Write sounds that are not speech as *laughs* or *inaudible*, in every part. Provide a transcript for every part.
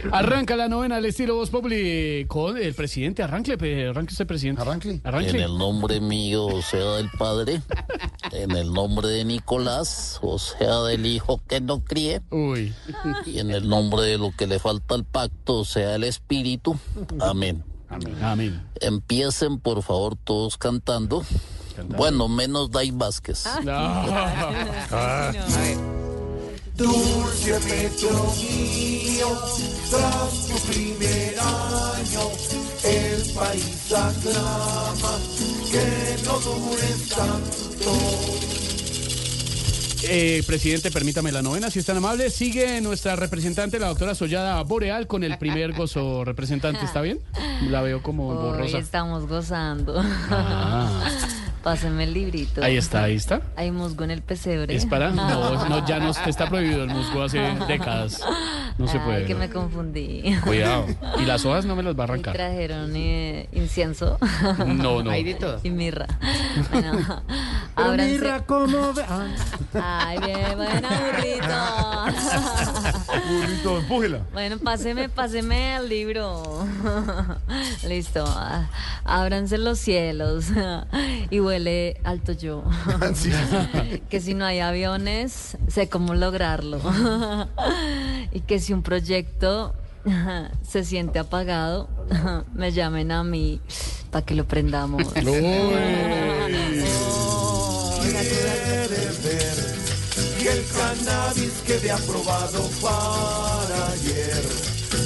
*laughs* Arranca la novena al estilo Voz Populi con el presidente. Arranque, pe- arranque usted, presidente. Arranque. Arranque. En el nombre mío, o sea, del Padre, en el nombre de Nicolás, o sea, del Hijo que no críe, Uy. y en el nombre de lo que le falta al pacto, o sea, el Espíritu. Amén. Amén. Empiecen, por favor, todos cantando. Bueno, menos Dai Vázquez. No. Dulce Petro mío, tras tu primer año, el país aclama que no dures tanto. Eh, presidente, permítame la novena, si es tan amable. Sigue nuestra representante, la doctora Sollada Boreal, con el primer gozo representante. ¿Está bien? La veo como Hoy borrosa. estamos gozando. Ah, Páseme el librito. ahí está, ahí está. Hay musgo en el pesebre. ¿Es para? No, *laughs* no, ya no está prohibido el musgo hace décadas. No se Ay, puede. que ¿no? me confundí. Cuidado. Y las hojas no me las va a Y arrancar. trajeron eh, incienso No, no. y mirra. Bueno, ábranse. Mira cómo *laughs* ve. Ah, Ay, bien, bueno, burrito. *laughs* burrito, empújela. Bueno, páseme, páseme el libro. *laughs* Listo. Ábranse los cielos. Y huele alto yo. Sí. Que si no hay aviones, sé cómo lograrlo. Y que si un proyecto se siente apagado, me llamen a mí para que lo prendamos. Quiere ver que el cannabis quede aprobado para ayer,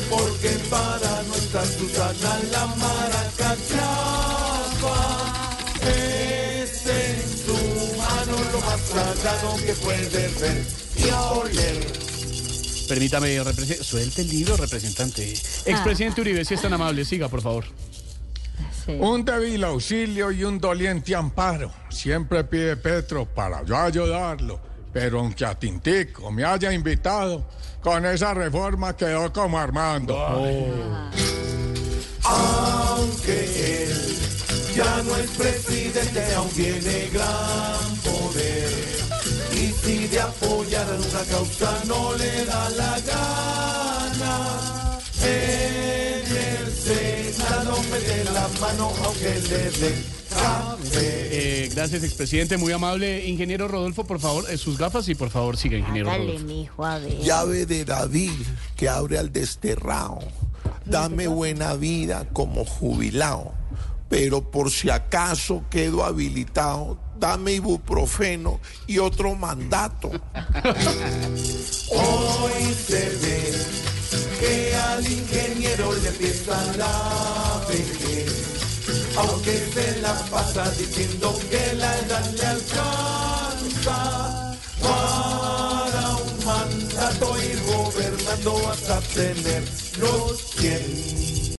porque para nuestra Susana la maracachafa es en su mano lo más sagrado que puede ver y oler. Permítame, suelte el libro, representante. Expresidente Uribe, si es tan amable, siga, por favor. Sí. Un débil auxilio y un doliente amparo. Siempre pide Petro para yo ayudarlo. Pero aunque a Tintico me haya invitado, con esa reforma quedó como Armando. Aunque él ya no es presidente, aún tiene gran poder. Y si de apoyar a una causa no le da la gana, mano aunque le dé café. Eh, gracias, expresidente, muy amable. Ingeniero Rodolfo, por favor, eh, sus gafas y por favor siga, ingeniero Dale, Rodolfo. mijo, a ver. Llave de David que abre al desterrado. Dame buena vida como jubilado. Pero por si acaso quedo habilitado, dame ibuprofeno y otro mandato. *laughs* Hoy se ve que al ingeniero le empieza la vejez. Aunque se la pasa diciendo que la edad le alcanza para un mandato ir gobernando hasta tener los 100.